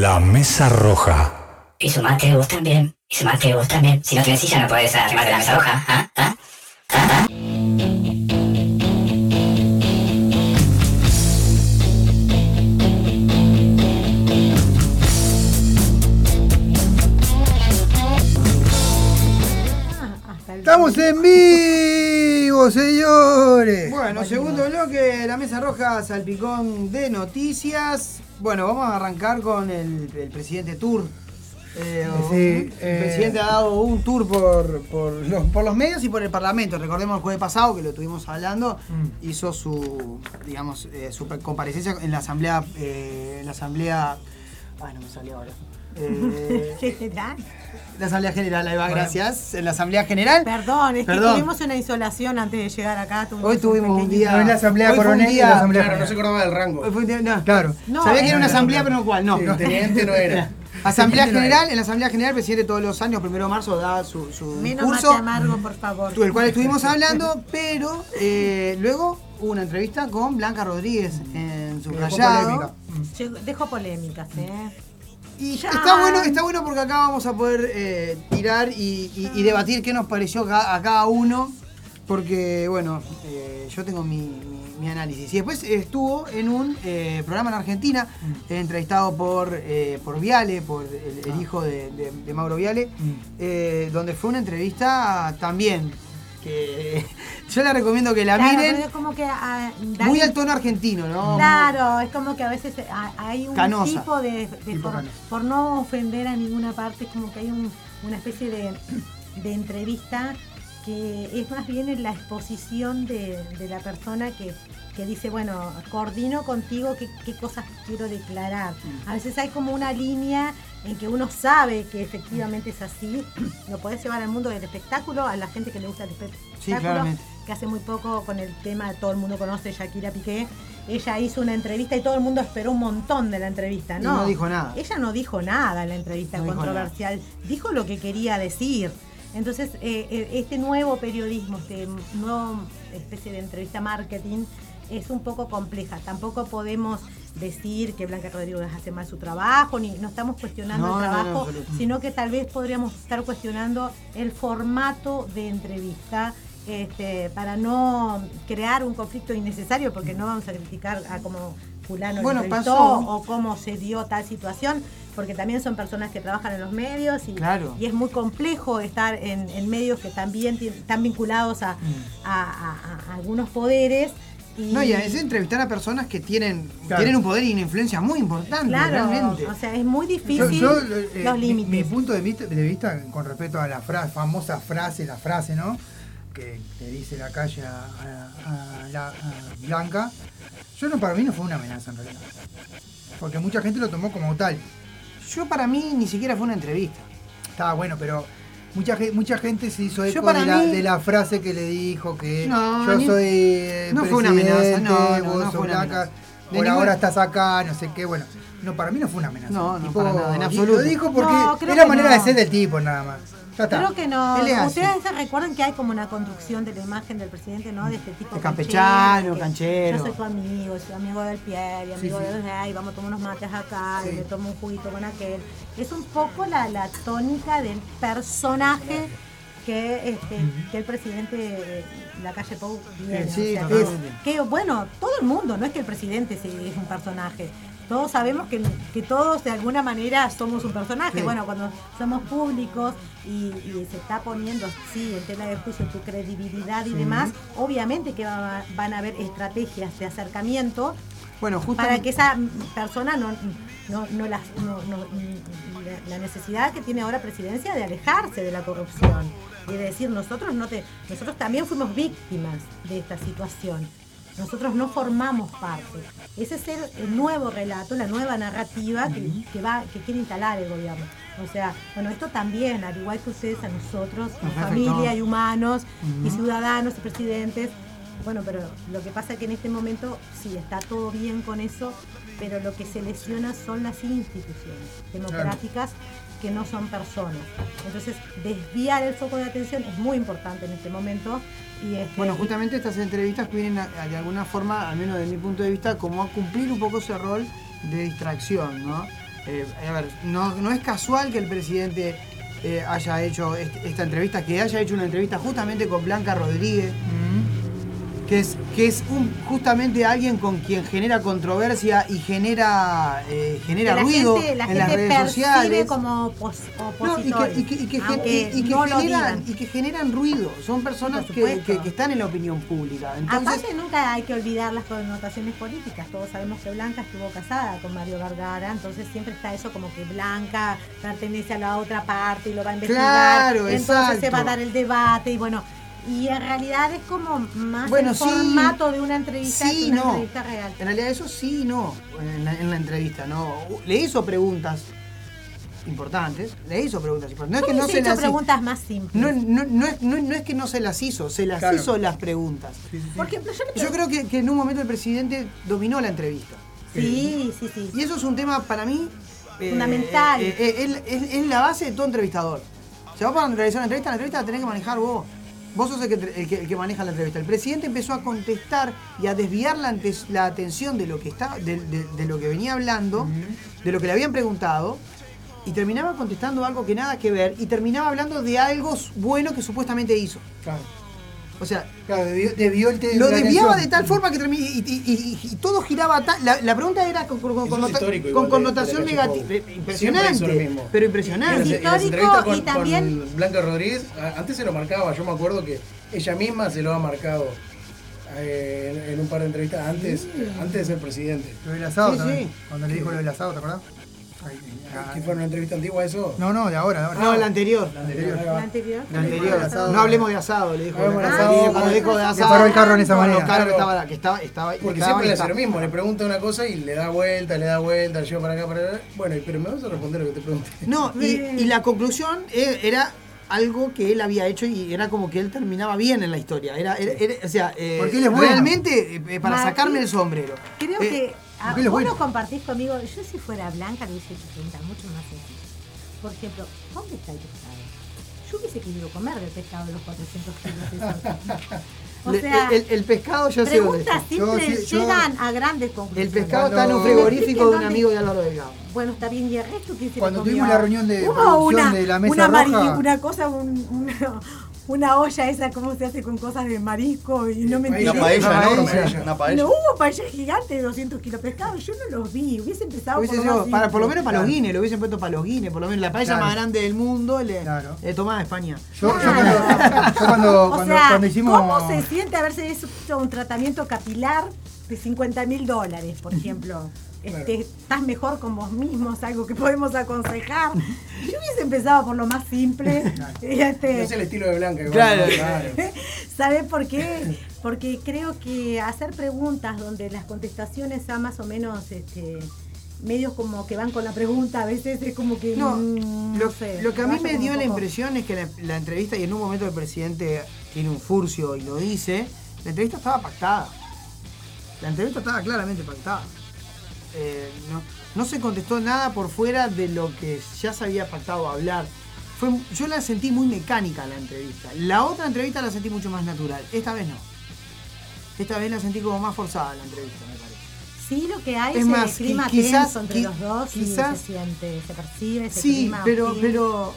La Mesa Roja. Y sumate vos también. Y sumate vos también. Si no tienes silla no puedes arrimarte la mesa roja. ¿Ah? ¿Ah? ¿Ah? ¿Ah? Estamos en vivo, señores. Bueno, segundo bloque, la mesa roja, salpicón de noticias. Bueno, vamos a arrancar con el, el presidente Tour. Eh, Sí, el eh, presidente ha dado un tour por, por, los, por los medios y por el Parlamento. Recordemos el jueves pasado que lo estuvimos hablando. Mm. Hizo su, digamos, eh, su comparecencia en la asamblea, eh, en la asamblea. Ay, no me salió ahora. Eh, General. la asamblea general, ahí va, gracias. En la asamblea general. Perdón, es que Perdón. tuvimos una insolación antes de llegar acá. Hoy tuvimos un día. No es la asamblea hoy fue un coronel y día- la asamblea Claro, no se acordaba del rango. hoy fue un día- no. Claro. No, Sabía que era una no, asamblea, no. pero no cuál, no. Sí, teniente no era. Asamblea General, era. en la Asamblea General, el presidente todos los años, primero de marzo, da su, su Menos curso, mate amargo, por favor. del cual estuvimos hablando, pero eh, luego hubo una entrevista con Blanca Rodríguez en Que dejó polémicas, ¿eh? Y está bueno, está bueno porque acá vamos a poder eh, tirar y, y- y debatir qué nos pareció a cada uno, porque bueno, eh, yo tengo mi, mi- mi análisis. Y después estuvo en un eh, programa en Argentina, eh, entrevistado por, por Viale, por el, el hijo de, de- de Mauro Viale, eh, donde fue una entrevista también que yo le recomiendo que la Claro, miren. pero es como que. ah, Muy al tono argentino, ¿no? Claro, es como que a veces hay un Canosa. tipo de. por, no ofender a ninguna parte, es como que hay un- una especie de, de entrevista que es más bien en la exposición de, de la persona que, que dice, bueno, coordino contigo qué, qué cosas quiero declarar. A veces hay como una línea en que uno sabe que efectivamente es así, lo podés llevar al mundo del espectáculo, a la gente que le gusta el espectáculo, claramente. que hace muy poco con el tema, todo el mundo conoce Shakira Piqué, ella hizo una entrevista y todo el mundo esperó un montón de la entrevista, Y ¿no? no dijo nada. Ella no dijo nada en la entrevista No controversial, dijo lo que quería decir. Entonces, eh, eh, este nuevo periodismo, este nuevo especie de entrevista marketing, es un poco compleja. Tampoco podemos decir que Blanca Rodríguez hace mal su trabajo, ni no estamos cuestionando No, el no, no, trabajo, sino que tal vez podríamos estar cuestionando el formato de entrevista. este, para no crear un conflicto innecesario, porque no vamos a criticar a cómo fulano Bueno, pasó. o cómo se dio tal situación, porque también son personas que trabajan en los medios y, Claro. y es muy complejo estar en, en medios que también están vinculados a, a- a- a algunos poderes. Y, No, y es entrevistar a personas que tienen, Claro. tienen un poder y una influencia muy importante, Claro, realmente. o sea, es muy difícil yo, eh, los mi- límites. Mi, punto de vista, de vista con respecto a la fra- famosa frase, la frase, ¿no? Que, que dice la calle a, a- a la- a Blanca, yo no, para mí no fue una amenaza en realidad. Porque mucha gente lo tomó como tal. Yo para mí ni siquiera fue una entrevista. Estaba bueno, pero mucha, mucha gente se hizo eco de la, mí- de la frase que le dijo que No, yo ni- soy eh, no fue una amenaza, no, no, vos no sos fue una amenaza. Por ahora estás acá, no sé qué, bueno. No, para mí no fue una amenaza. No, no, para nada, en absoluto. Lo dijo porque No, la manera de ser del tipo, nada más. Ya está. Creo que no. Ustedes se recuerdan que hay como una construcción de la imagen del presidente, ¿no? De este tipo De campechano, canchero. Yo soy tu amigo, soy amigo del Pierre, y amigo Sí, sí. de ay, vamos a tomar unos mates acá, Sí. y me tomo un juguito con aquel. Es un poco la, la tónica del personaje que, este, que el presidente de la calle Pou tiene. Sí, o sea, que, bueno, todo el mundo, no es que el presidente es un personaje. Todos sabemos que, que todos de alguna manera somos un personaje. Sí. Bueno, cuando somos públicos y, y se está poniendo, sí, en tela de juicio tu credibilidad y demás, obviamente que va- van a haber estrategias de acercamiento Bueno, para que esa persona no, no, no las- la necesidad que tiene ahora presidencia de alejarse de la corrupción y de decir nosotros no te nosotros también fuimos víctimas de esta situación nosotros no formamos parte ese es el, nuevo relato la nueva narrativa que, que va que quiere instalar el gobierno o sea bueno esto también al igual que ustedes a nosotros como afectó. familia y humanos y ciudadanos y presidentes bueno, pero lo que pasa es que en este momento sí está todo bien con eso, pero lo que se lesiona son las instituciones democráticas que no son personas. Entonces, desviar el foco de atención es muy importante en este momento. Y este, Bueno, justamente estas entrevistas vienen a- a- de alguna forma, al menos desde mi punto de vista, como a cumplir un poco ese rol de distracción, ¿no? Eh, a ver, no, no es casual que el presidente eh, haya hecho est- esta entrevista, que haya hecho una entrevista justamente con Blanca Rodríguez, que es, que es un, justamente alguien con quien genera controversia y genera, eh, genera la ruido gente, la en las gente redes percibe sociales. como opos- No, y, que, y que- y que gen- aunque y- y que no lo generan, y que generan ruido. Son personas que, están en la opinión pública. Entonces, Aparte nunca hay que olvidar las connotaciones políticas. Todos sabemos que Blanca estuvo casada con Mario Vergara, entonces siempre está eso como que Blanca pertenece a la otra parte y lo va a investigar. Claro, entonces exacto. se va a dar el debate y bueno. Y en realidad es como más Bueno, el sí. formato de una entrevista Sí, que una no. entrevista real. En realidad eso sí y no en la, en la entrevista, ¿no? Le hizo preguntas importantes, le hizo preguntas importantes. No es que no se hecho las hizo. preguntas más simples. No, no, no es, no, no es que no se las hizo, se las Claro. hizo las preguntas. Por ejemplo, yo creo que, que en un momento el presidente dominó la entrevista. Sí, sí, sí. Y eso es un tema para mí eh, Fundamental. eh, eh, es, es- es la base de todo entrevistador. Si vos para realizar una entrevista, la entrevista la tenés que manejar vos. Vos sos el que, el que- el que maneja la entrevista. El presidente empezó a contestar y a desviar la, antes- la atención de lo que está, de, de- de lo que venía hablando, de lo que le habían preguntado, y terminaba contestando algo que nada que ver, y terminaba hablando de algo bueno que supuestamente hizo. Claro. O sea, Claro, debió, debió el te- lo desviaba de tal forma que y, y- y- y todo giraba tal. La, la pregunta era con, con- con es histórico con de- connotación negativa. Pou. Impresionante. Siempre hizo lo mismo. Pero impresionante. las Histórico y también- con Blanca Rodríguez, antes se lo marcaba, yo me acuerdo que ella misma se lo ha marcado eh, en, en un par de entrevistas antes, antes de ser presidente. Lo del asado Sí, también. sí. Cuando le dijo lo del asado, ¿te acordás? Ah, ¿Qué fue una entrevista antigua eso? No, no, de ahora, de ahora. No, la anterior. La anterior. La anterior. La anterior. asado. No hablemos de asado, le dijo. Hablemos de Ah, asado, cuando dijo de Le asado. paró el carro en esa no, manera. no, claro, estaba, que estaba, estaba, Porque estaba siempre le hace lo mismo, le pregunta una cosa y le da vuelta, le da vuelta, le lleva para acá, para allá. Bueno, pero me vas a responder lo que te pregunté. No, y, y la conclusión eh, era algo que él había hecho y era como que él terminaba bien en la historia. Era, era- era- o sea, eh, Porque él es bueno. realmente eh, para Martín, sacarme el sombrero. Creo Eh, que ah, vos bueno. lo compartís conmigo. Yo si fuera blanca le hubiese hecho preguntas mucho más sencillas. Por ejemplo, ¿dónde está el pescado? Yo hubiese querido comer del pescado de los 400 kilos. esos. O le- sea, el, el pescado ya sé dónde preguntas está. Yo simples sí- yo- llegan a grandes conclusiones. El pescado está en un frigorífico de un amigo de Álvaro Delgado. Bueno, está bien, y el resto que se Cuando comió? tuvimos la reunión de una, de la mesa una, roja. una cosa, un- una, una olla esa, ¿cómo se hace con cosas de marisco? Y no me. Una paella, Una ¿no? paella. Una paella. No hubo paella gigante de 200 kilos de pescado, yo no los vi, hubiese empezado Hubiese por, lo sido más para, por lo menos para los Claro. guines, lo hubiesen puesto para los guines, por lo menos la paella Claro. más grande del mundo le, Claro. le tomaba España. Yo, cuando, yo cuando, O cuando, sea, cuando hicimos. ¿cómo se siente haberse hecho un tratamiento capilar de 50 mil dólares, por ejemplo? Este, estás mejor con vos mismos, algo que podemos aconsejar. Yo hubiese empezado por lo más simple. Y, este, No es el estilo de Blanca. igual, Claro. claro. ¿Sabes por qué? Porque creo que hacer preguntas donde las contestaciones sean más o menos este, medios como que van con la pregunta, a veces es como que. No, mm, lo, no sé, lo que a mí me dio la impresión es que la, la entrevista, y en un momento el presidente tiene un furcio y lo dice, la entrevista estaba pactada. La entrevista estaba claramente pactada. Eh, no, no se contestó nada por fuera de lo que ya se había pactado hablar. Fue, yo la sentí muy mecánica la entrevista. La otra entrevista la sentí mucho más natural. Esta vez no. Esta vez la sentí como más forzada la entrevista, me parece. Sí, lo que hay Es es, más, el clima qui- quizás- tenso entre qui- los dos quizás- y se siente, se percibe, se Sí, clima pero, pero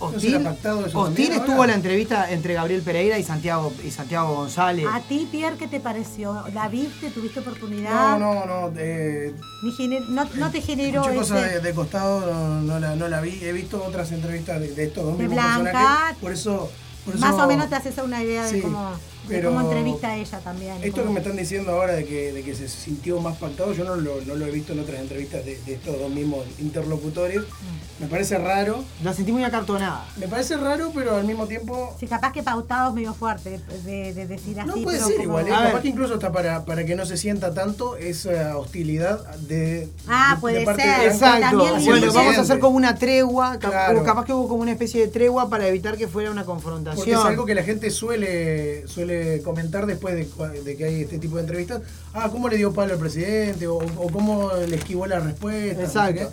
Hostil, estuvo ahora? la entrevista entre Gabriel Pereira y Santiago y Santiago González. ¿A ti, Pierre, qué te pareció? ¿La viste? ¿Tuviste oportunidad? No, no, no. eh, Ni gener- no, no te generó escuché cosas ese- de, de costado, no, no la, no la vi. He visto otras entrevistas de, de estos dos De mismos Blanca. personajes. Por eso, por eso- Más o menos te haces una idea de cómo, pero cómo entrevista a ella también. Esto que me están diciendo ahora de que, de que se sintió más pactado, yo no lo, no lo he visto en otras entrevistas de, de estos dos mismos interlocutores. Mm. Me parece raro. La sentí muy acartonada. Me parece raro, pero al mismo tiempo Sí, capaz que pautado es medio fuerte de, de decir así. No puede pero ser como- igual, ¿eh? Capaz que incluso hasta para, para que no se sienta tanto esa hostilidad de, Ah, de- puede de parte ser. Exacto. Bueno, vamos a hacer como una tregua. Claro. o capaz que hubo como una especie de tregua para evitar que fuera una confrontación. Porque es algo que la gente suele, suele comentar después de, que hay este tipo de entrevistas. Ah, ¿cómo le dio palo al presidente? O, o cómo le esquivó la respuesta. Exacto.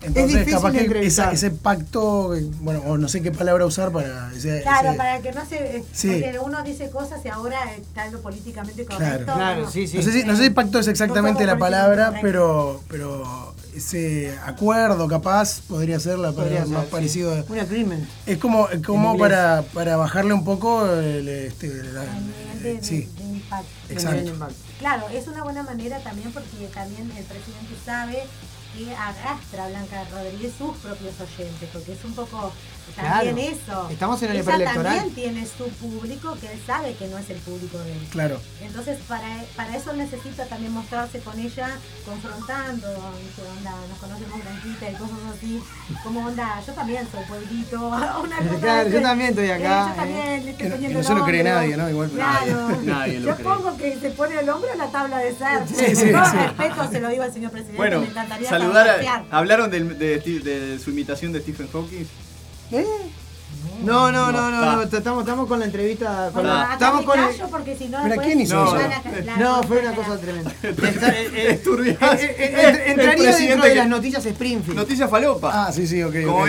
Entonces, difícil capaz que esa- ese pacto, eh, bueno, o no sé qué palabra usar para ese, Claro, ese- para que no se. Sí. Porque uno dice cosas y ahora está lo políticamente correcto. Claro. Claro, sí, sí. No sé, si, no sé si pacto es exactamente No la palabra, pero, pero ese acuerdo capaz podría ser la palabra más sí. parecido. a- Un agreement. Es como, como para, para bajarle un poco el, este, la- de- sí, de impacto. exacto. Claro, es una buena manera también porque también el presidente sabe que arrastra a Blanca Rodríguez sus propios oyentes, porque es un poco también Claro. eso. Estamos en el Ella preelectoral. también tiene su público que él sabe que no es el público de él. Claro. Entonces, para, para eso necesita también mostrarse con ella, confrontando, ¿qué onda? Nos conocemos Blanquita y cosas así. ¿Cómo onda? Yo también soy pueblito. Una cosa Claro, yo también estoy acá, Eh, yo eh. también le estoy poniendo que no cree nadie, ¿no? Igual, Claro. Nadie lo yo cree. pongo que se pone el hombro en la tabla de ser. Sí, sí, Con sí. respeto se lo digo al señor presidente. Bueno, me encantaría saludar a, ¿Hablaron del- de, de su imitación de Stephen Hawking? ¿Eh? No, no, no, no, No, estamos, estamos con la entrevista. Con la- estamos con el- porque si no ¿Pero después quién hizo No, fue una cosa tremenda. Eh, eh, Entraría presidente dentro de que- las noticias Springfield. Noticia falopa. Ah, sí, sí, ok. Como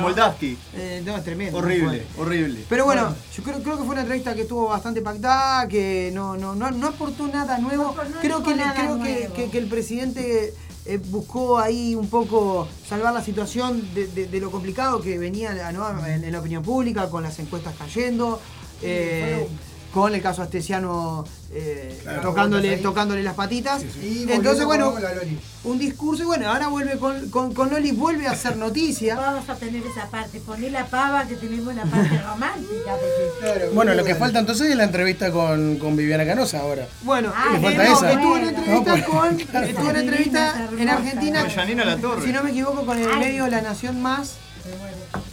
Moldavsky. Eh, no, es tremendo. Horrible, horrible. Pero bueno, yo creo, creo que fue una entrevista que estuvo bastante pactada, que no, no, no, no aportó nada nuevo. No, no creo dijo que, le- nada creo que, nuevo. que- que el presidente eh, buscó ahí un poco salvar la situación de, de- de lo complicado que venía ¿no? en, en la opinión pública, con las encuestas cayendo, eh, con el caso Astesiano eh, Claro, tocándole, tocándole las patitas. Y Entonces, bueno, con la Loli. un discurso y bueno, ahora vuelve con, con, con Loli, vuelve a hacer noticia. Vamos a tener esa parte, poner la pava que tenemos la parte romántica. Porque... Claro, Bueno, lo que falta entonces es la entrevista con, con Viviana Canosa ahora. Bueno, Ah, eh, falta no, esa. estuvo en No, entrevista pues, con, claro. estuvo en entrevista. Argentina, Con Janina La Torre. si no me equivoco, con el Ay. medio La Nación Más,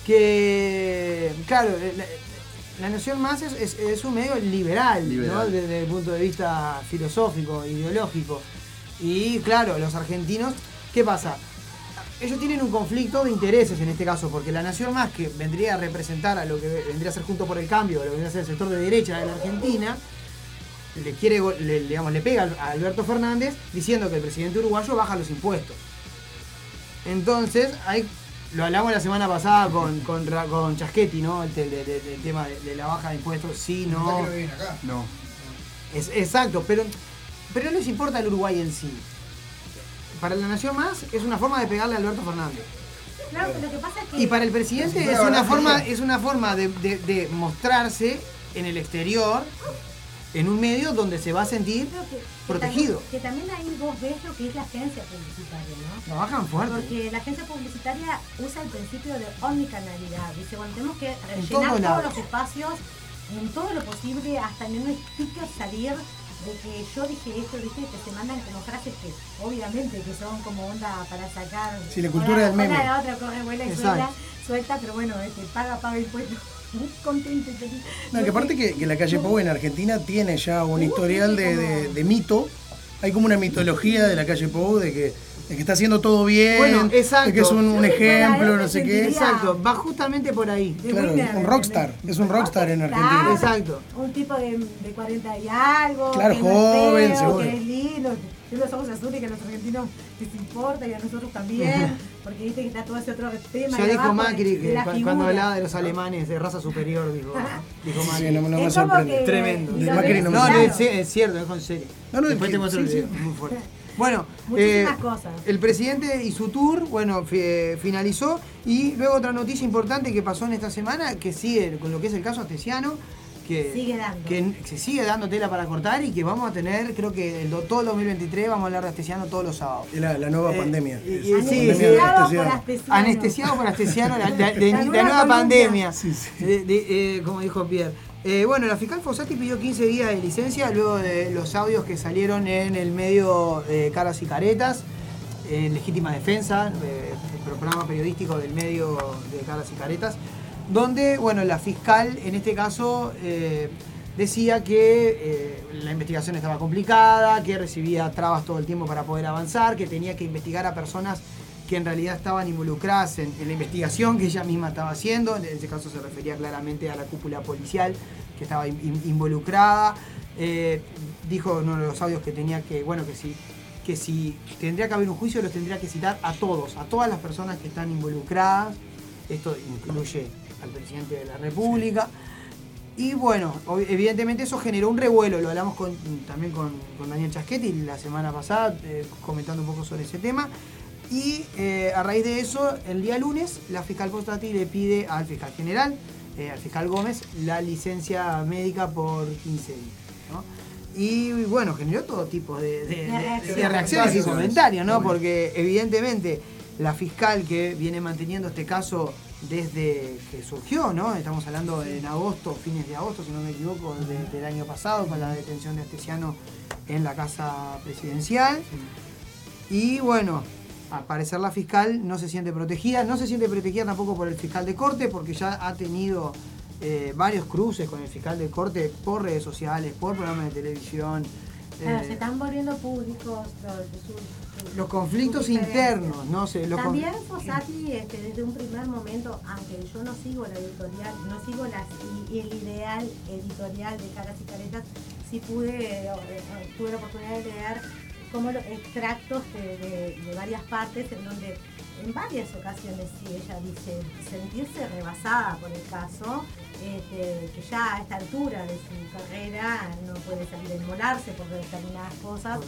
que, claro, eh, la, Nación Más es, es- es un medio liberal, Liberal. ¿no? desde el punto de vista filosófico, ideológico. Y claro, los argentinos, ¿qué pasa? Ellos tienen un conflicto de intereses en este caso, porque la Nación Más, que vendría a representar a lo que vendría a ser Junto por el Cambio, lo que vendría a ser el sector de derecha de la Argentina, le quiere le, digamos, le pega a Alberto Fernández diciendo que el presidente uruguayo baja los impuestos. Entonces, ahí lo hablamos la semana pasada con, con, con Chaschetti, ¿no? El, de- del tema de, de la baja de impuestos. Sí, no. que lo viene acá. No. Es, exacto, pero, pero no les importa el Uruguay en sí. Para la Nación Más es una forma de pegarle a Alberto Fernández. Claro, lo que pasa es que. Y para el presidente Si es una forma, es una forma de, de- de mostrarse en el exterior, en un medio donde se va a sentir creo que- que protegido. también- Que también ahí vos ves lo que es la agencia publicitaria, ¿no? Trabajan fuerte. Porque la agencia publicitaria usa el principio de omnicanalidad. Dice, bueno, tenemos que rellenar todos, los espacios en todo lo posible, hasta en un sticker salir de que yo dije esto, dije que se mandan como frases que obviamente que son como onda para sacar. Sí, la cultura del meme. Una de la otra corre, vuela y suelta, suelta, pero bueno, este, paga, paga impuestos. Muy contento y feliz. No, que aparte que, que la calle Pau en Argentina tiene ya un historial de, de- de mito. Hay como una mitología de la calle Pau de que, de que está haciendo todo bien, Bueno, exacto. de que es un, ejemplo, no sé qué. Exacto, va justamente por ahí. Claro, un rockstar, es un rockstar en Argentina. Claro, Exacto. Un tipo de, de 40 y algo. Claro, que no es joven, feo, seguro. Que es lindo, que tiene los ojos azules que a los argentinos les importa y a nosotros también. Porque viste que está todo ese otro tema. Ya dijo Macri que cu- cuando hablaba de los alemanes de raza superior, dijo, dijo Sí, Macri. no, no me sorprende. que- Tremendo. De Macri no me No, es, es cierto, es en serio. No, no, Después que- te muestro el sí, video, sí. muy fuerte. Bueno, Muchísimas eh, cosas. el presidente y su tour, bueno, fi- finalizó. Y luego otra noticia importante que pasó en esta semana, que sigue con lo que es el caso Astesiano, que, Sigue dando. que se sigue dando tela para cortar y que vamos a tener, creo que el, do- todo el 2023 vamos a hablar de Astesiano todos los sábados. Es la, la nueva Eh, pandemia. sí, pandemia sí. Anestesiado por Astesiano. Anestesiado por Astesiano, la, la- de- La la nueva pandemia. Sí, sí. De- de- eh, como dijo Pierre. Eh, bueno, la fiscal Fossati pidió 15 días de licencia luego de los audios que salieron en el medio de Caras y Caretas, en Legítima Defensa, eh, el programa periodístico del medio de Caras y Caretas, donde, bueno, la fiscal en este caso eh, decía que eh, la investigación estaba complicada, que recibía trabas todo el tiempo para poder avanzar, que tenía que investigar a personas que en realidad estaban involucradas en, la investigación que ella misma estaba haciendo, en ese caso se refería claramente a la cúpula policial que estaba in- in- involucrada. Eh, dijo en uno de los audios que tenía que, bueno, que si, que si tendría que haber un juicio, los tendría que citar a todos, a todas las personas que están involucradas. Esto incluye al presidente de la República. Y bueno, evidentemente eso generó un revuelo, lo hablamos con- también con, con Daniel Chaschetti la semana pasada, eh, comentando un poco sobre ese tema. Y eh, a raíz de eso, el día lunes, la fiscal Postati le pide al fiscal general, eh, al fiscal Gómez, la licencia médica por 15 días. ¿no? Y bueno, generó todo tipo de, de- de- reacciones. de reacciones y comentarios, ¿no? Porque evidentemente la fiscal que viene manteniendo este caso desde que surgió, ¿no? Estamos hablando en agosto, fines de agosto, si no me equivoco, de- del año pasado, con la detención de Astesiano en la casa presidencial. Y bueno, al parecer la fiscal no se siente protegida, no se siente protegida tampoco por el fiscal de corte, porque ya ha tenido eh, varios cruces con el fiscal de corte por redes sociales, por programas de televisión. Claro, se están volviendo públicos los, sus- sus- los conflictos sus internos, no sé, los También Fossati, este, desde un primer momento, aunque yo no sigo la editorial, no sigo las, y- el ideal editorial de Caras y Caretas, sí pude, eh, tuve la oportunidad de leer como los extractos de, de- de varias partes en donde en varias ocasiones sí ella dice sentirse rebasada por el caso, este, que ya a esta altura de su carrera no puede salir a inmolarse por determinadas cosas.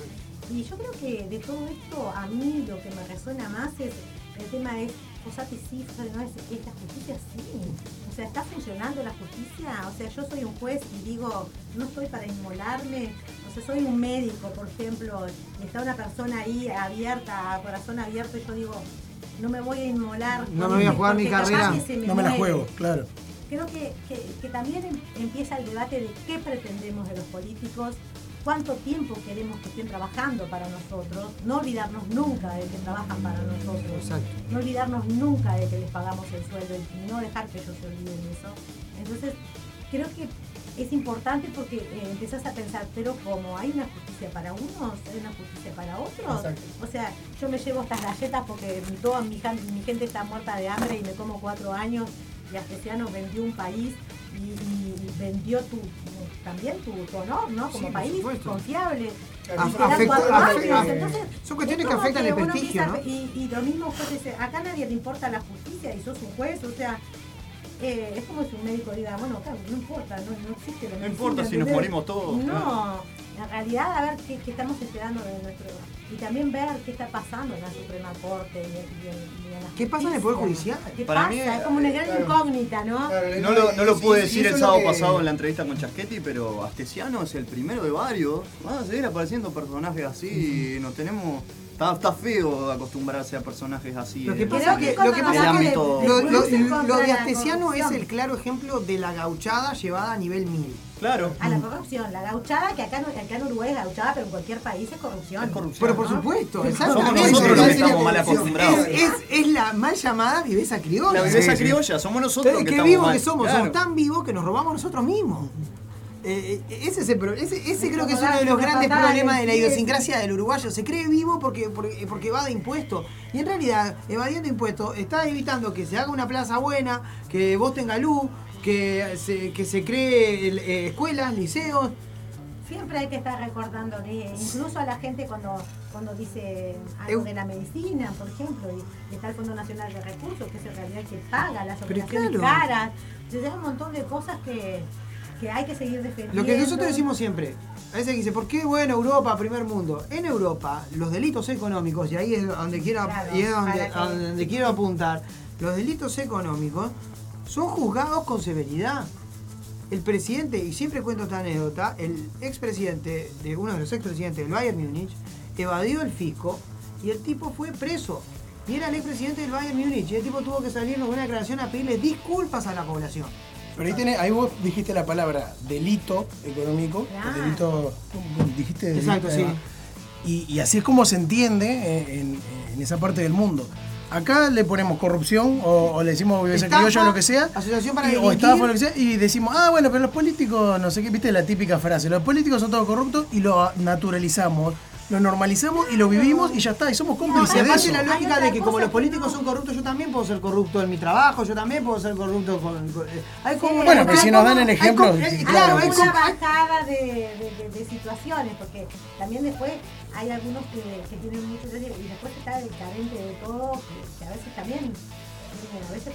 Y yo creo que de todo esto, a mí lo que me resuena más es el tema es, sí, Fossati no, es, es la justicia sí. O sea, ¿está funcionando la justicia? O sea, yo soy un juez y digo, no estoy para inmolarme. O sea, soy un médico, por ejemplo, y está una persona ahí abierta, a corazón abierto, y yo digo, no me voy a inmolar. No me voy a jugar mi carrera. No me la juego, claro. Creo que, que- que también em- empieza el debate de qué pretendemos de los políticos, cuánto tiempo queremos que estén trabajando para nosotros, no olvidarnos nunca de que trabajan para nosotros, Exacto. no olvidarnos nunca de que les pagamos el sueldo y no dejar que ellos se olviden de eso. Entonces, creo que es importante porque eh, empezás a pensar, pero como hay una justicia para unos, hay una justicia para otros. Exacto. O sea, yo me llevo estas galletas porque toda mi gente está muerta de hambre y me como cuatro años y Astesiano vendió un país y, y vendió tu también tu, tu honor, ¿no? Como Sí, país confiable. Afecta- afecta- entonces, son cuestiones es que afectan el uno prestigio. Y, y lo mismo juez dice, acá nadie le importa la justicia y sos un juez, o sea, eh, es como si un médico diga, bueno, claro, no importa, no, no existe la No importa si nos morimos todos, No, claro. En realidad a ver qué, qué estamos esperando de nuestro... Y también ver qué está pasando en la Suprema Corte y, y en, y en la ¿Qué pasa en el Poder. Judicial? ¿Qué Para pasa? mí, es como una gran claro. incógnita, ¿no? No lo, no lo pude decir el sábado que- pasado en la entrevista con Chaschetti, pero Astesiano es el primero de varios. Van a seguir apareciendo personajes así y nos tenemos. Está, está feo acostumbrarse a personajes así. Lo que pasa Creo que, que lo que pasa es que lo, lo- de Astesiano es el claro ejemplo de la gauchada llevada a nivel mil. Claro. A la corrupción, la gauchada, que acá, no- acá en Uruguay es gauchada, pero en cualquier país es corrupción. Es corrupción. Pero por ¿no? supuesto, Somos exactamente. nosotros los que Es- estamos mal es- acostumbrados. Es, es- es la mal llamada viveza criolla. La viveza criolla, somos nosotros Pero los que estamos vivos mal. que somos, Claro. somos tan vivos que nos robamos nosotros mismos. Eh, eh, ese es el pro- ese, ese creo que es uno de los grandes problemas de la idiosincrasia del uruguayo. Se cree vivo porque, porque, porque evade impuestos. Y en realidad, evadiendo impuestos, está evitando que se haga una plaza buena, que vos tengas luz, que se, que se cree eh, escuelas, liceos. Siempre hay que estar recordándole, incluso a la gente cuando, cuando dice algo de la medicina, por ejemplo, y, está el Fondo Nacional de Recursos, que es en realidad el que paga las operaciones claro. caras. Entonces hay un montón de cosas que, que hay que seguir defendiendo. Lo que nosotros decimos siempre, a veces dice, ¿por qué bueno Europa, primer mundo? En Europa, los delitos económicos, y ahí es donde quiero, Claro, y es donde quiero apuntar, los delitos económicos son juzgados con severidad. El presidente, y siempre cuento esta anécdota, el expresidente, de uno de los expresidentes del Bayern Múnich, evadió el fisco y el tipo fue preso. Y era el expresidente del Bayern Múnich y el tipo tuvo que salir con una declaración a pedirle disculpas a la población. Pero ahí, tenés, ahí vos dijiste la palabra delito económico, Claro. el delito, ¿cómo dijiste delito, Exacto, sí. Y, y así es como se entiende eh, en, en esa parte del mundo. Acá le ponemos corrupción o, o le decimos viveza criolla o lo que sea. asociación para y- o estafa lo que sea. Y decimos, ah, bueno, pero los políticos, no sé qué, viste la típica frase, los políticos son todos corruptos y lo naturalizamos, lo normalizamos y lo vivimos y ya está, y somos cómplices de aparte eso. la Hay lógica de que como los políticos no- son corruptos, yo también puedo ser corrupto en mi trabajo, yo también puedo ser corrupto con... con- eh, hay como Bueno, hay pero si nos dan el hay ejemplo, como- sí, eh, Hay claro, como hay una bajada de, de- de- de situaciones, porque también después hay algunos que, que tienen mucho y después está el carente de todo, que, que a veces también A veces.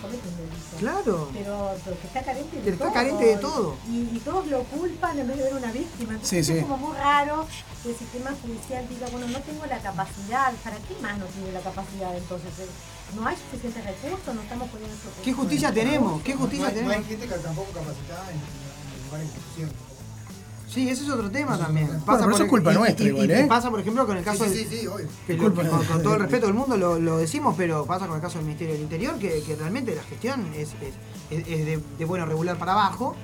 Claro. Pero porque está carente de Pero está todo. carente de todo. Y, y todos lo culpan en vez de ver una víctima. Entonces Sí, sí. Es como muy raro que el sistema judicial diga, bueno, no tengo la capacidad. ¿Para qué más no tiene la capacidad entonces? Eh, No hay suficientes recursos, no estamos poniendo... ¿Qué justicia tenemos? ¿Qué No justicia no hay tenemos? gente que tampoco capacitada en, en de. Sí, ese es otro tema también. Bueno, pero eso es culpa y- nuestra y- igual, y ¿eh? pasa, por ejemplo, con el caso Sí, sí, sí, sí, obvio. que lo- con, con todo el respeto del mundo lo, lo decimos, pero pasa con el caso del Ministerio del Interior, que, que realmente la gestión es, es- es- de, de bueno regular para abajo.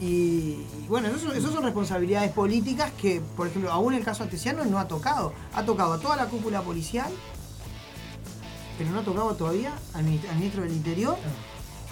Y, y bueno, eso, son- eso son responsabilidades políticas que, por ejemplo, aún el caso Atesiano no ha tocado. Ha tocado a toda la cúpula policial, pero no ha tocado todavía al ministro del Interior.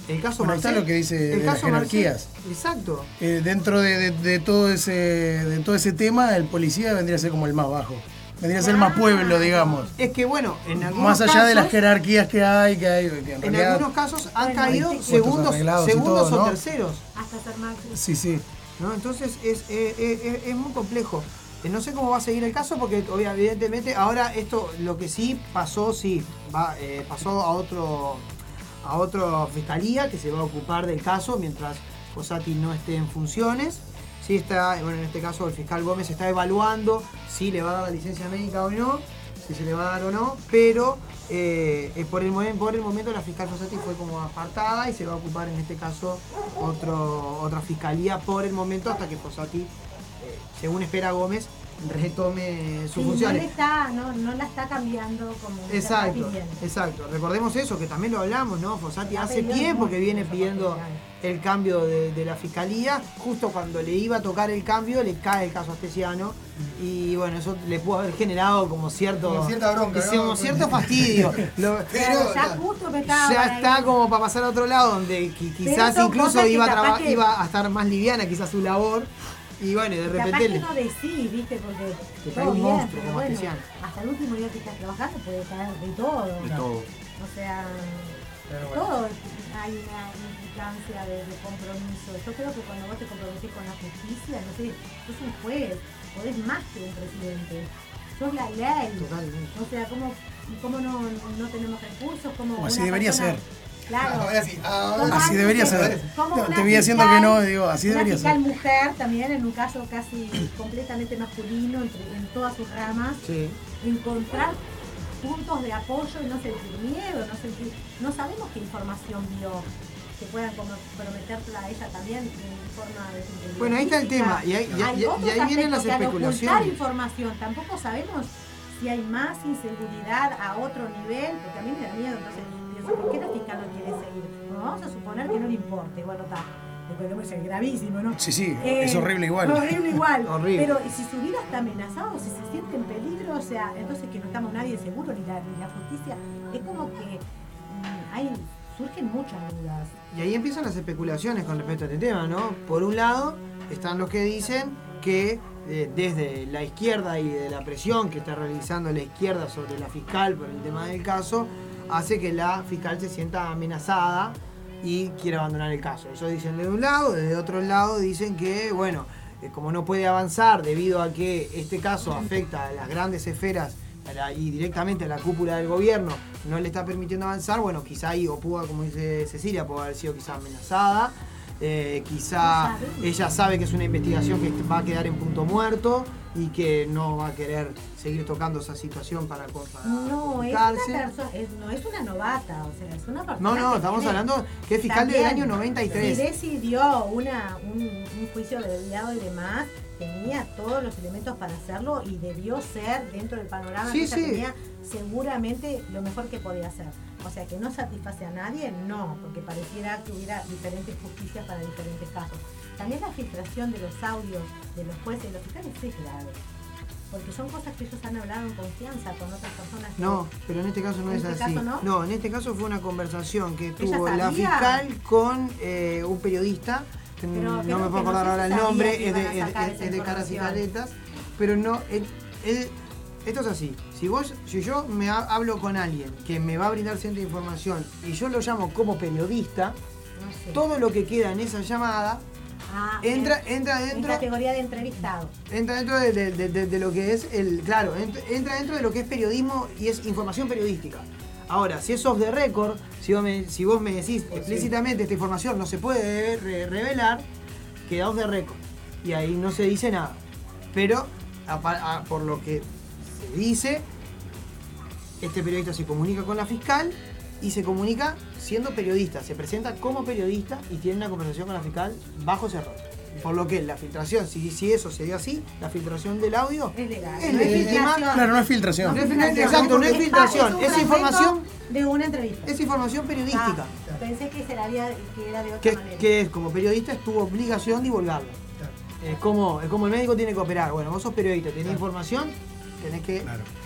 El caso Bueno, está Marcel- lo que dice el de las caso Marcel- jerarquías. exacto. Eh, dentro de, de- de todo ese, de todo ese tema, el policía vendría a ser como el más bajo. Vendría a ser más pueblo, digamos. Es que bueno, en algunos Más allá de las jerarquías que hay, que hay, que en En realidad- algunos casos han caído segundos, segundos todo, o ¿no? terceros. Hasta ser más... Sí, sí. ¿no? Entonces es, eh, eh, es muy complejo. No sé cómo va a seguir el caso porque evidentemente ahora esto lo que sí pasó, sí, va, eh, pasó a otro a otra fiscalía que se va a ocupar del caso mientras Fossati no esté en funciones. Sí está, bueno, en este caso el fiscal Gómez está evaluando si le va a dar la licencia médica o no, si se le va a dar o no, pero eh, eh, por, el, por el momento la fiscal Fossati fue como apartada y se va a ocupar en este caso otro, otra fiscalía por el momento hasta que Fossati, eh, según espera Gómez, retome sus Sí, no, funciones. le está, no, no la está cambiando como Exacto, exacto. Recordemos eso, que también lo hablamos, ¿no? Fossati Está hace tiempo que viene pidiendo el cambio de, de la fiscalía. Justo cuando le iba a tocar el cambio, le cae el caso Astesiano. Y bueno, eso le pudo haber generado como cierto. Como cierta bronca, ¿no? como cierto fastidio. Lo- Pero- ya justo me estaba ya ahí. está como para pasar a otro lado, donde qui- quizás incluso que iba a, que- iba a estar más liviana, quizás su labor. Y bueno, y de Capaz repente. que le- no decís, ¿viste? Porque Te todo cae un bien, monstruo pero como bueno, Astesiano. hasta el último día que estás trabajando puede caer de todo. De todo. O sea, Pero bueno. todo hay una implicancia de, de compromiso. Yo creo que cuando vos te comprometés con la justicia, no sé, sos un juez, podés más que un presidente. Sos la ley. Totalmente. O sea, ¿cómo, cómo no, no tenemos recursos? ¿Cómo Así una debería persona- ser. Claro. Ahora sí, ahora ¿Cómo Así antes debería de- ser. te voy haciendo que no, digo, así una debería ser. mujer también, en un caso casi completamente masculino, entre- en todas sus ramas, Sí. encontrar puntos de apoyo y no sentir miedo, no sentir, no sabemos qué información vio que puedan comprometerla a ella también en forma de Bueno, ahí está el tema, y ahí- y- Hay y- y ahí vienen las especulaciones. información, tampoco sabemos si hay más inseguridad a otro nivel, porque a mí me da miedo, entonces ¿por qué la fiscal no quiere seguir? Bueno, vamos a suponer que no le importe, bueno, está. Después puede ser gravísimo, ¿no? Sí, sí, Eh, es horrible igual. Horrible igual. Horrible. Pero si su vida está amenazada o si se siente en peligro, o sea, entonces que no estamos nadie seguro, ni la, ni la justicia, es como que mm, hay, surgen muchas dudas. Y ahí empiezan las especulaciones con respecto a este tema, ¿no? Por un lado, están los que dicen que eh, desde la izquierda y de la presión que está realizando la izquierda sobre la fiscal por el tema del caso, hace que la fiscal se sienta amenazada y quiera abandonar el caso. Eso dicen de un lado, desde otro lado dicen que, bueno, eh, como no puede avanzar debido a que este caso afecta a las grandes esferas y directamente a la cúpula del gobierno, no le está permitiendo avanzar, bueno, quizá ahí o pudo, como dice Cecilia, pudo haber sido quizá amenazada, eh, quizá ella sabe que es una investigación que va a quedar en punto muerto y que no va a querer seguir tocando esa situación para, para No, es una persona, es- no es una novata, o sea, es una persona. No, no, que estamos tiene- hablando que es fiscal del año 93. Si decidió una, un, un juicio abreviado y demás, tenía todos los elementos para hacerlo y debió ser dentro del panorama Sí, que ella sí. tenía seguramente lo mejor que podía hacer. O sea, que no satisface a nadie, no, porque pareciera que hubiera diferentes justicias para diferentes casos. También la filtración de los audios de los jueces y los fiscales es grave. Porque son cosas que ellos han hablado en confianza con otras personas. que- No, pero en este caso no ¿En es este así. caso no? en este caso fue una conversación que tuvo ¿Ella la fiscal con eh, un periodista, que Pero no me puedo acordar ahora el nombre, es de, es- es- caras y caretas, pero no, él- él- esto es así, si vos, si yo me ha- hablo con alguien que me va a brindar cierta información y yo lo llamo como periodista, No sé. todo lo que queda en esa llamada Ah, entra, en- entra En dentro categoría de entrevistado. entra dentro de, de- de- de- de lo que es el claro ent- entra dentro de lo que es periodismo y es información periodística Ahora, si es off the record, si vos me, si vos me decís explícitamente esta información no se puede re- revelar, queda off the record. Y ahí no se dice nada. Pero, a pa- a- por lo que se dice, este periodista se comunica con la fiscal y se comunica siendo periodista. Se presenta como periodista y tiene una conversación con la fiscal bajo ese rol. Por lo que la filtración, si, si eso se dio así, la filtración del audio Es legal. es legítima. Claro, no es filtración. No es filtración, exacto, no es filtración, un es información, de una entrevista. es información periodística. Ah, pensé que, se la había, que era de otra Que, manera. que es como periodista es tu obligación divulgarlo. Es como, es como el médico tiene que operar. Bueno, vos sos periodista, tenés información, tenés que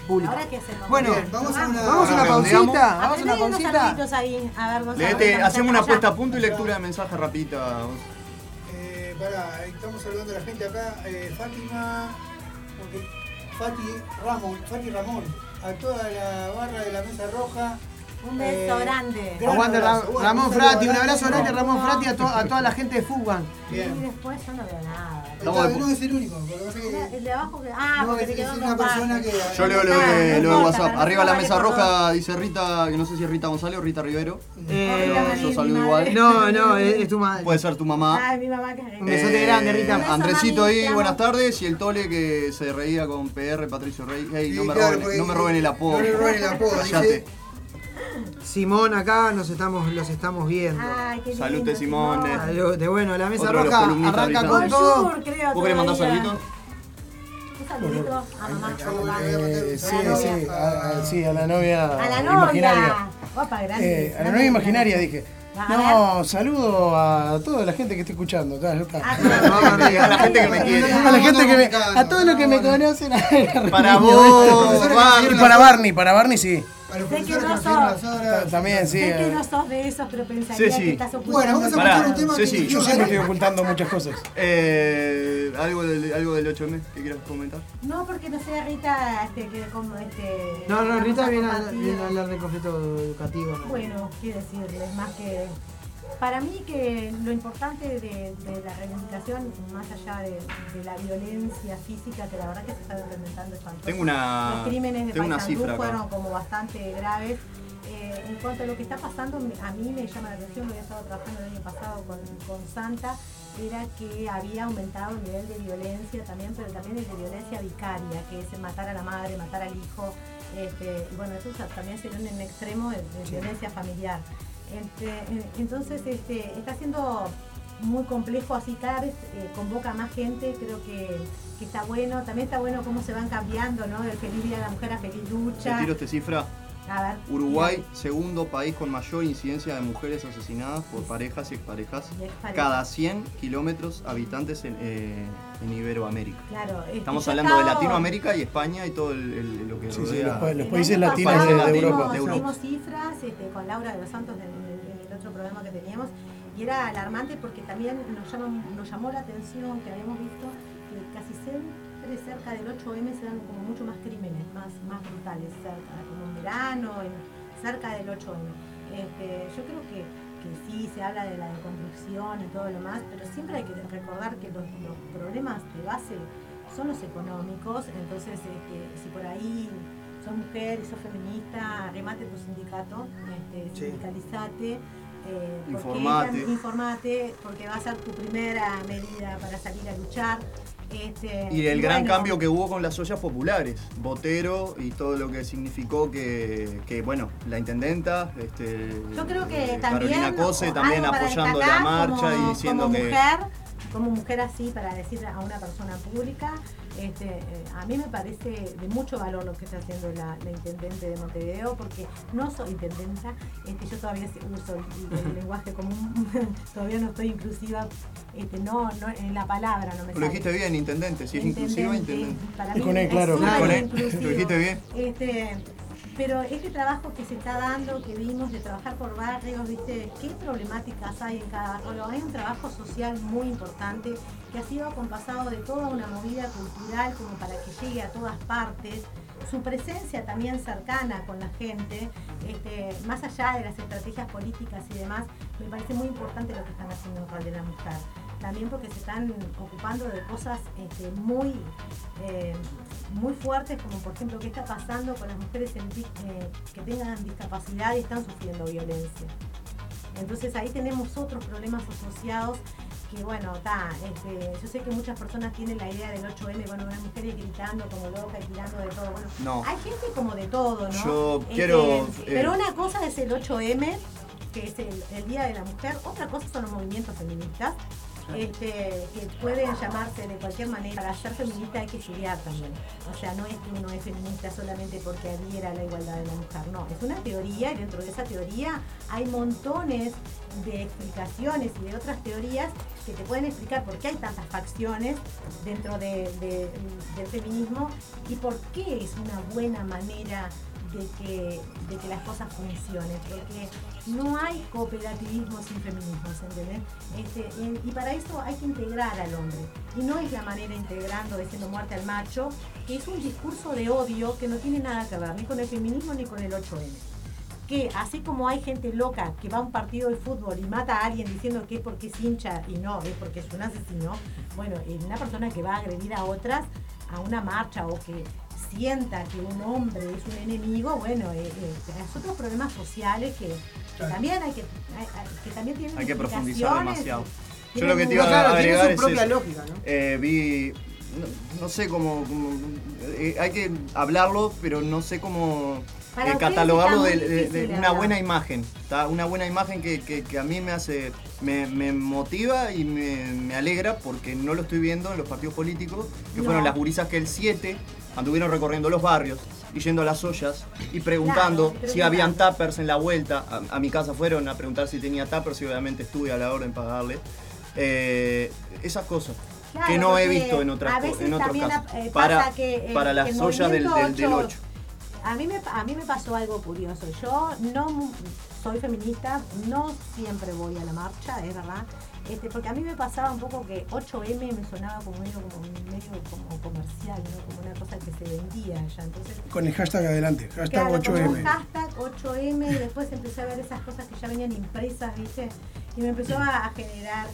publicar. Ahora qué hacemos. Bueno, Bien, vamos a una- vamos a una pausita, vamos a una pausita. ahí. A ver, Gonzalo, Leete, nos hacemos una puesta a punto y lectura de mensaje rapidita. Eh, pará, estamos saludando a la gente acá. Eh, Fátima. ok, Fati Ramón, Fati Ramón. A toda la barra de la mesa roja. Un beso Eh, grande. Ra- Ramón Frati, un abrazo grande Ramón Frati a, to- a toda la gente de Fugan. Y después yo no veo nada. De- No es el único, que. El de abajo que. Ah, No, porque es, es una persona que. Yo leo lo Ah, de, no WhatsApp. Arriba la mesa roja dice Rita, que no sé si es Rita González o Rita Rivero. Eh, Hola, yo saludo igual. no, no, es, es tu madre. Puede ser tu mamá. Ay, mi mamá que Un besote grande, Rita. Andresito ahí, buenas tardes. Y el Tole que se reía con PR, Patricio Rey. Hey, Sí, no, me claro, roben, no me el apodo. No le roben el apodo. Simón acá nos estamos, los estamos viendo. Ay, qué lindo. Salute, Simón. Salud, de bueno, la mesa Otro de los roja columnistas arranca con todo. Bonjour, creo. ¿Vos querés mandar todavía. saluditos? Un saludito a mamá. Eh, sí, A la sí, novia. a, a- sí, a la novia A la imaginaria. novia. Opa, grande. Eh, a la novia imaginaria dije. A No, saludo a toda la gente que está escuchando. Está. A A la gente que me quiere. A la gente que me, a todos los que me conocen. Para vos, Y Barney. para Barney, para Barney sí. Los Sé que no sos. También sí. Sé que eh. no sos de esos, pero pensaría que estás ocultando. Bueno, vamos a Pará, escuchar un tema sí, que Yo siempre estoy ocultando muchas cosas. Eh, algo, del, algo del 8M que quieras comentar. No, porque no sé, Rita, este, que como este. No, no, Rita a viene a, viene a hablar de conflicto educativo. ¿no? Bueno, qué decirles, más que. Para mí que lo importante de, de la reivindicación, más allá de, de la violencia física, que la verdad que se está implementando. Tengo una- Los crímenes de acá. fueron como bastante graves. Eh, en cuanto a lo que está pasando, a mí me llama la atención, lo había estado trabajando el año pasado con, con Santa, era que había aumentado el nivel de violencia también, pero también el de violencia vicaria, que es matar a la madre, matar al hijo. Este, y bueno, eso también sería un extremo de, de violencia familiar. Este, en- entonces este, está siendo muy complejo, así cada vez eh, convoca más gente, creo que, está bueno. También está bueno cómo se van cambiando, ¿no? Del feliz día de la mujer a feliz Te lucha. tiro esta cifra. A ver. Uruguay, segundo país con mayor incidencia de mujeres asesinadas por parejas y exparejas Y exparejas. cada 100 kilómetros habitantes en, eh, en Iberoamérica. Claro, este, Estamos hablando de Latinoamérica y España y todo el, el- lo que Sí, sí, rodea. los, pa- los El países latinos de, de dimos- Europa. de Europa. Cifras este, con Laura de los Santos en, el- en el otro programa que teníamos y era alarmante porque también nos, llama- nos llamó la atención que habíamos visto que casi siempre cerca del 8M se dan como mucho más crímenes, más, más brutales, cerca, como en verano, en- cerca del 8M. Este, yo creo que, que sí se habla de la deconstrucción y todo lo más, pero siempre hay que recordar que los, los problemas de base son los económicos, entonces este, si por ahí sos mujer y sos feminista, remate tu sindicato, este, Sí. sindicalizate, eh, porque Informate. ella- informate, porque va a ser tu primera medida para salir a luchar. Este, Y el gran bueno, cambio que hubo con las ollas populares, Botero y todo lo que significó que, que, bueno, la intendenta, este, Yo creo que eh, también Carolina Cose también apoyando la marcha como- y diciendo como que como mujer así para decir a una persona pública, este, eh, a mí me parece de mucho valor lo que está haciendo la, la intendente de Montevideo, porque no soy intendenta, este, yo todavía uso el, el lenguaje común, todavía no estoy inclusiva, este, no, no, en la palabra no me lo dijiste bien, intendente, si es inclusiva, intendente. Para mí Con él, es claro, súper con él. inclusivo. Lo dijiste bien. Este, pero este trabajo que se está dando, que vimos de trabajar por barrios, ¿viste? ¿Qué problemáticas hay en cada barrio? Hay un trabajo social muy importante que ha sido acompasado de toda una movida cultural como para que llegue a todas partes. Su presencia también cercana con la gente, este, más allá de las estrategias políticas y demás, me parece muy importante lo que están haciendo en de la mujer. También porque se están ocupando de cosas este, muy, eh, muy fuertes, como por ejemplo qué está pasando con las mujeres en eh, que tengan discapacidad y están sufriendo violencia. Entonces ahí tenemos otros problemas asociados que bueno, está, este, yo sé que muchas personas tienen la idea del 8M, bueno, unas mujeres gritando como loca y tirando de todo. Bueno, No. hay gente como de todo, ¿no? Yo Este, quiero, Pero eh, una cosa es el 8M, que es el, el Día de la Mujer, otra cosa son los movimientos feministas. Este, que pueden llamarse de cualquier manera. Para ser feminista hay que estudiar también. O sea, no es que uno es feminista solamente porque adhiera a la igualdad de la mujer. No, es una teoría y dentro de esa teoría hay montones de explicaciones y de otras teorías que te pueden explicar por qué hay tantas facciones dentro de- de- del feminismo y por qué es una buena manera de que, de que las cosas funcionen, porque no hay cooperativismo sin feminismo, ¿se entiende? Este, y para eso hay que integrar al hombre. Y no es la manera integrando, diciendo muerte al macho, que es un discurso de odio que no tiene nada que ver ni con el feminismo ni con el 8M. Que así como hay gente loca que va a un partido de fútbol y mata a alguien diciendo que es porque es hincha y no, es porque es un asesino, bueno, una persona que va a agredir a otras a una marcha o que sienta que un hombre es un enemigo, bueno, eh, eh, es otros problemas sociales que, que también hay que, hay- que también tienen Hay que profundizar demasiado. Yo tienen lo que te iba a claro, tiene agregar su es propia eso. lógica, ¿no? Eh, vi, no, no sé cómo, cómo- eh, hay que hablarlo, pero no sé cómo eh, catalogarlo de, una buena imagen, ¿tá? una buena imagen que, que- que a mí me hace, me, me motiva y me, me alegra porque no lo estoy viendo en los partidos políticos, que No. fueron las gurisas que el 7 anduvieron recorriendo los barrios y yendo a las ollas y preguntando Claro, si habían tappers en la vuelta. A, a mi casa fueron a preguntar si tenía tappers y obviamente estuve a la orden para darle. Eh, esas cosas Claro, que no he visto en otras en otros casos. eh, para que, eh, para las ollas del, del, del movimiento 8. A mí, me, a mí me pasó algo curioso. Yo no soy feminista, no siempre voy a la marcha, es verdad. Este, porque a mí me pasaba un poco que 8M me sonaba como medio, como, medio como comercial, ¿no? como una cosa que se vendía ya. Entonces, Con el hashtag adelante, hashtag Claro, como 8M. un hashtag 8M y después empecé a ver esas cosas que ya venían impresas, ¿viste? Y me empezó a, a generar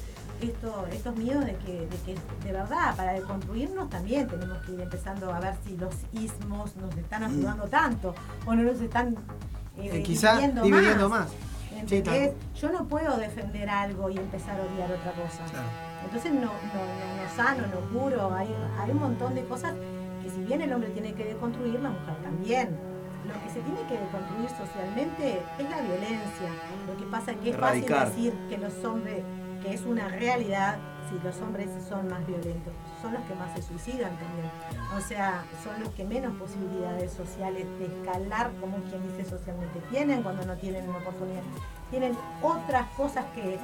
esto, estos miedos de que, de que de verdad, para construirnos también tenemos que ir empezando a ver si los ismos nos están ayudando tanto o no nos están eh, Eh, quizá dividiendo más. ¿Entendés? Yo no puedo defender algo y empezar a odiar otra cosa. Claro. Entonces no, no, no, no sano, no puro, hay, hay un montón de cosas que si bien el hombre tiene que deconstruir, la mujer también. Lo que se tiene que deconstruir socialmente es la violencia. Lo que pasa es que es Erradicar. fácil decir que los hombres, que es una realidad, si los hombres son más violentos, son los que más se suicidan también. O sea, son los que menos posibilidades sociales de escalar, como quien dice socialmente, tienen cuando no tienen una oportunidad. Tienen otras cosas que,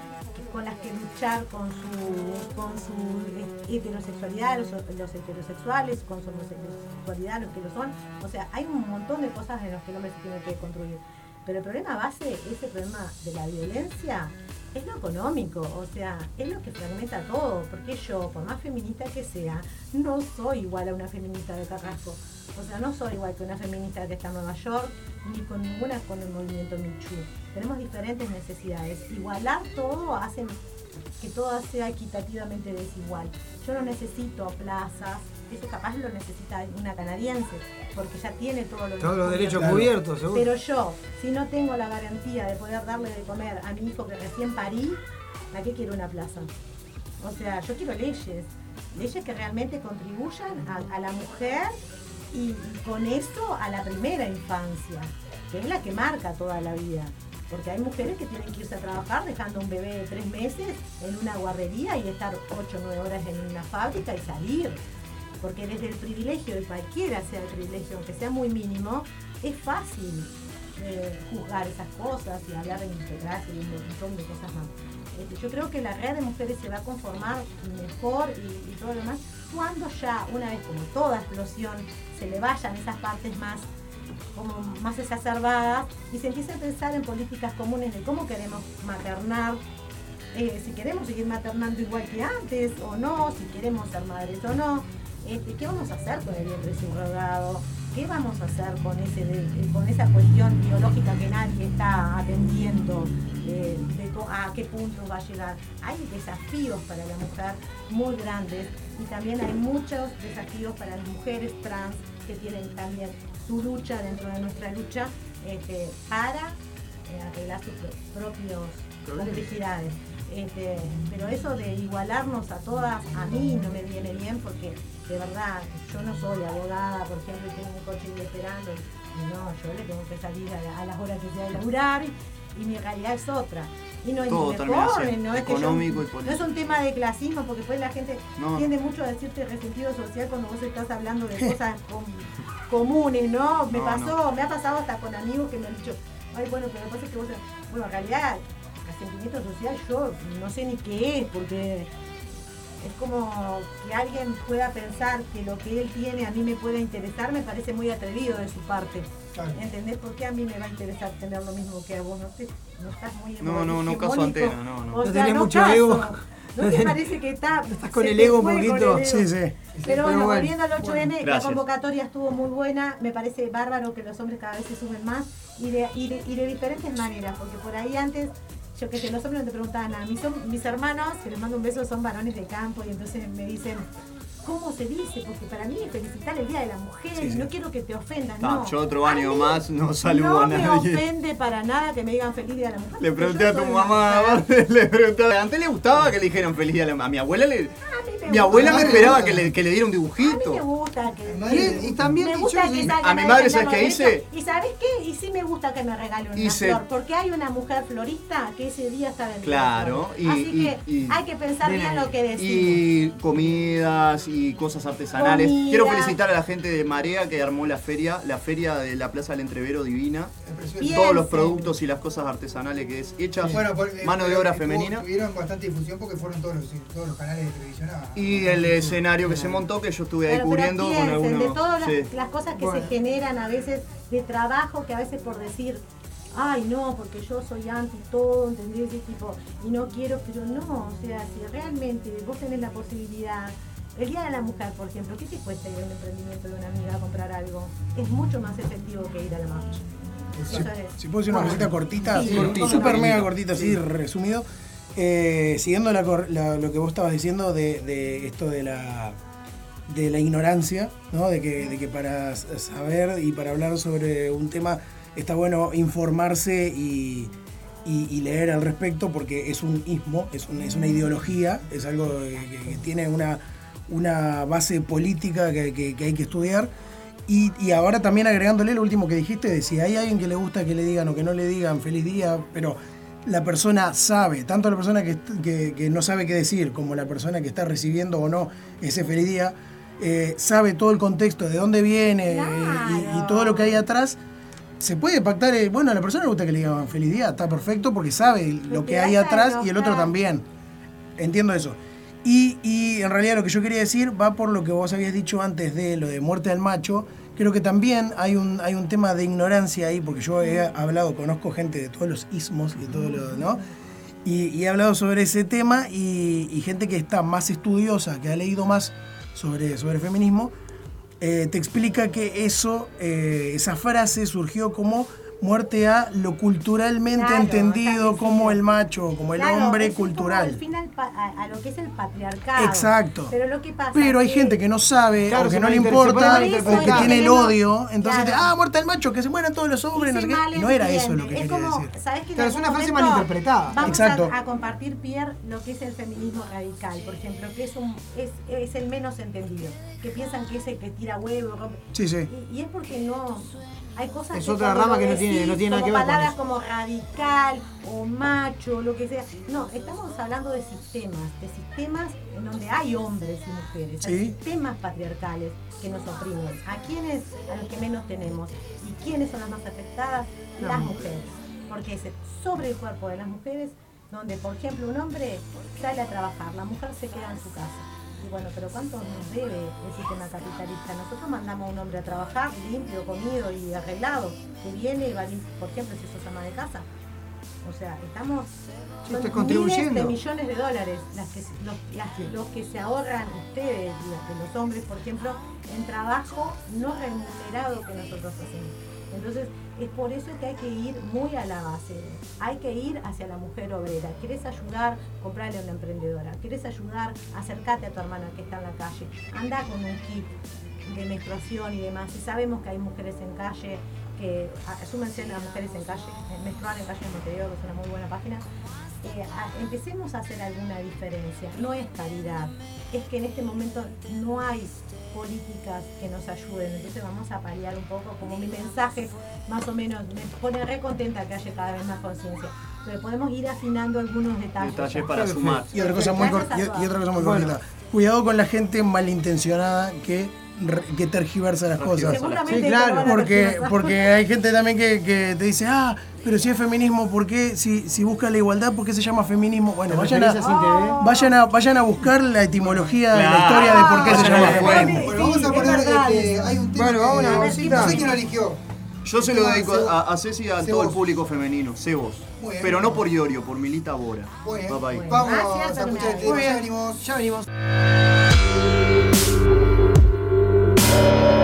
con las que luchar con su, con su heterosexualidad, los, los heterosexuales, con su homosexualidad, los que lo son. O sea, hay un montón de cosas en las que el hombre se tiene que construir. Pero el problema base, ese problema de la violencia, es lo económico, o sea, es lo que fragmenta todo, porque yo, por más feminista que sea, no soy igual a una feminista de Carrasco. O sea, no soy igual que una feminista que está en Nueva York, ni con ninguna con el movimiento Michu. Tenemos diferentes necesidades. Igualar todo hace que todo sea equitativamente desigual. Yo no necesito plazas, eso capaz lo necesita una canadiense, porque ya tiene todos los Todos los derechos cubiertos, seguro. pero yo, si no tengo la garantía de poder darle de comer a mi hijo que recién parí, ¿a qué quiero una plaza? O sea, yo quiero leyes, leyes que realmente contribuyan a, a la mujer y, y con eso a la primera infancia, que es la que marca toda la vida. Porque hay mujeres que tienen que irse a trabajar dejando un bebé de tres meses en una guardería y estar ocho o nueve horas en una fábrica y salir. Porque desde el privilegio, y cualquiera sea el privilegio, aunque sea muy mínimo, es fácil eh, juzgar esas cosas y hablar de integrarse y un montón de cosas más. Este, yo creo que la red de mujeres se va a conformar mejor y, todo lo demás cuando ya, una vez como toda explosión, se le vayan esas partes más como más exacerbadas y se empiece a pensar en políticas comunes de cómo queremos maternar, eh, si queremos seguir maternando igual que antes o no, si queremos ser madres o no, este, qué vamos a hacer con el vientre subrogado, qué vamos a hacer con, ese de- eh, con esa cuestión biológica que nadie está atendiendo de po- a qué puntos va a llegar. Hay desafíos para la mujer muy grandes y también hay muchos desafíos para las mujeres trans que tienen también su lucha dentro de nuestra lucha este, para eh, arreglar sus pro- propios complejidades. Este, pero eso de igualarnos a todas, a mí no me viene bien porque de verdad yo no soy abogada, por ejemplo, y tengo un coche esperando. Y no, yo le tengo que salir a, la- a las horas que sea de laburar y, y mi realidad es otra. Y no Todo me ponen, no es que yo- económico y no es un tema de clasismo porque después la gente No. tiende mucho a decirte resentido social cuando vos estás hablando de cosas com- comunes, ¿no? Me No, pasó, me ha pasado hasta con amigos que me han dicho, ay bueno, pero lo que pasa es que vos, bueno, en realidad resentimiento social yo no sé ni qué es, porque es como que alguien pueda pensar que lo que él tiene a mí me puede interesar, me parece muy atrevido de su parte. Claro. ¿Entendés por qué a mí me va a interesar tener lo mismo que a vos? No, sé, no estás muy No, no, no caso antena, no, no. O No sea, tenés no mucho caso. ego. ¿No No te parece que está, Estás con el te ego un poquito. Sí, sí. Pero Pero bueno, bueno, volviendo al 8M, la Gracias. convocatoria estuvo muy buena, me parece bárbaro que los hombres cada vez se sumen más y de, y de, y de diferentes maneras, porque por ahí antes, yo que sé, los hombres no te preguntaban nada. Mis, mis hermanos, que les mando un beso, son varones de campo y entonces me dicen, ¿cómo se dice? Porque para mí es felicitar el Día de la Mujer Sí, y sí. no quiero que te ofendan, Ah, no. yo otro año más no saludo no a me nadie. ofende para nada que me digan feliz Día de la Mujer. Le pregunté a tu mamá, mujer. le pregunté a... Antes le gustaba que le dijeran feliz día a la... A mi abuela le... Me Mi gusta. abuela me esperaba que le, que le diera un A mí me dibujito. gusta que. Madre, Y, y también me gusta que A mi madre, ¿sabes qué hice? ¿Y sabes qué? Y sí me gusta que me regale una Hice- flor, porque hay una mujer florista que ese día está vendiendo Claro, y- Así y- que y- hay que pensar Bien lo que decimos. Y comidas y cosas artesanales. Comida. Quiero felicitar a la gente de Marea que armó la feria, la feria de la Plaza del Entrevero Divina. Bien. Todos los sí. productos y las cosas artesanales que es hecha, Bueno, por- eh, mano de obra femenina. Tuvieron bastante difusión porque fueron todos los, todos los canales de televisión. a- Y el escenario que se montó, que yo estuve ahí Claro, pero cubriendo con piensen, algunos. de todas las, sí. las cosas que Bueno. se generan a veces de trabajo que a veces por decir ay no porque yo soy anti todo ¿entendés? Y tipo y no quiero pero no o sea si realmente vos tenés la posibilidad el día de la mujer por ejemplo ¿qué te cuesta ir a un emprendimiento de una amiga a comprar algo? es mucho más efectivo que ir a la marcha Eso es. Si puedo decir una cosita cortita, Sí, cortita, sí, sí. mega cortita, así resumido. Eh, siguiendo la cor- la- lo que vos estabas diciendo de, de esto de la de la ignorancia, ¿no? de, que, de que para saber y para hablar sobre un tema está bueno informarse y, y- y leer al respecto porque es un ismo, es, un- es una ideología, es algo que, que tiene una, una base política que, que- que hay que estudiar. Y, y ahora también agregándole lo último que dijiste, de si hay alguien que le gusta que le digan o que no le digan feliz día, pero la persona sabe, tanto la persona que, que- que no sabe qué decir como la persona que está recibiendo o no ese feliz día, eh, sabe todo el contexto, de dónde viene eh, y- todo lo que hay atrás. Se puede pactar, eh, bueno, a la persona le gusta que le digan feliz día, está perfecto porque sabe lo que hay atrás y el otro también. Entiendo eso. Y, y en realidad lo que yo quería decir va por lo que vos habías dicho antes de lo de muerte al macho. Creo que también hay un, hay un tema de ignorancia ahí, porque yo he hablado, conozco gente de todos los ismos y todo lo, ¿no? Y, he hablado sobre ese tema y, y gente que está más estudiosa, que ha leído más sobre, sobre feminismo, eh, te explica que eso, eh, esa frase surgió como muerte a lo culturalmente Claro, entendido como el macho, como el Claro, hombre es como cultural. al final pa- a, a lo que es el patriarcado. Exacto. Pero lo que pasa Pero hay gente que no sabe, Claro, o que no le importa, o que tiene el odio. Entonces, Claro. ah, muerte al macho, que se mueran todos los hombres, no se sé qué. Y no era eso lo que quería es como, decir. ¿sabes que Claro, es una frase malinterpretada. Vamos Exacto. A, a compartir, Pierre, lo que es el feminismo radical, por ejemplo, que es, un, es, es el menos entendido. Que piensan que es el que tira huevo. rompe- Sí, sí. Y, y es porque no. Hay cosas Es que otra rama que no tiene- no tiene nada que ver con palabras eso. como radical o macho, lo que sea. No, estamos hablando de sistemas, de sistemas en donde hay hombres y mujeres. Hay Sí. sistemas patriarcales que nos oprimen. ¿A quiénes? A los que menos tenemos. ¿Y quiénes son las más afectadas? Las mujeres. Porque es sobre el cuerpo de las mujeres donde, por ejemplo, un hombre sale a trabajar, la mujer se queda en su casa. Y bueno, pero ¿cuánto nos debe el sistema capitalista? Nosotros mandamos a un hombre a trabajar limpio, comido y arreglado, que viene y va lim- por ejemplo, si sos ama de casa. O sea, estamos Sí, son contribuyendo. miles de millones de dólares las que, los, las- los que se ahorran ustedes, los, los hombres, por ejemplo, en trabajo no remunerado que nosotros hacemos. Entonces, Es por eso que hay que ir muy a la base. Hay que ir hacia la mujer obrera. ¿Quieres ayudar? Comprarle a una emprendedora. ¿Quieres ayudar? Acércate a tu hermana que está en la calle. Anda con un kit de menstruación y demás. Y sabemos que hay mujeres en calle que asúmense a mujeres en calle, menstruar en calle de Montevideo, que es una muy buena página. Eh, empecemos a hacer alguna diferencia. No es caridad, es que en este momento no hay políticas que nos ayuden. Entonces vamos a paliar un poco, como mi mensaje más o menos me pone re contenta que haya cada vez más conciencia. Pero podemos ir afinando algunos detalles. Detalles para sumar. Y otra cosa muy, y- y otra cosa muy Bueno. cortita. Cuidado con la gente malintencionada que, que tergiversa las cosas. Sí, claro, Porque, porque hay gente también que, que te dice, ah, pero si es feminismo, ¿por qué? Si, si busca la igualdad, ¿por qué se llama feminismo? Bueno, ¿Te vayan a vayan a, vayan a buscar la etimología de la Claro. historia de por qué se llama la feminismo. Bueno, vamos a poner este, hay un tema Bueno, vamos a que una no cosita. sé quién lo eligió. Yo se lo dedico a, a Ceci y a todo el público femenino, bien. Pero no por Iorio, por Milita Bora. Muy bien. Bye bye. Bueno. Vamos Gracias, a escuchar este Muy tema, ya venimos. Ya venimos. Vamos,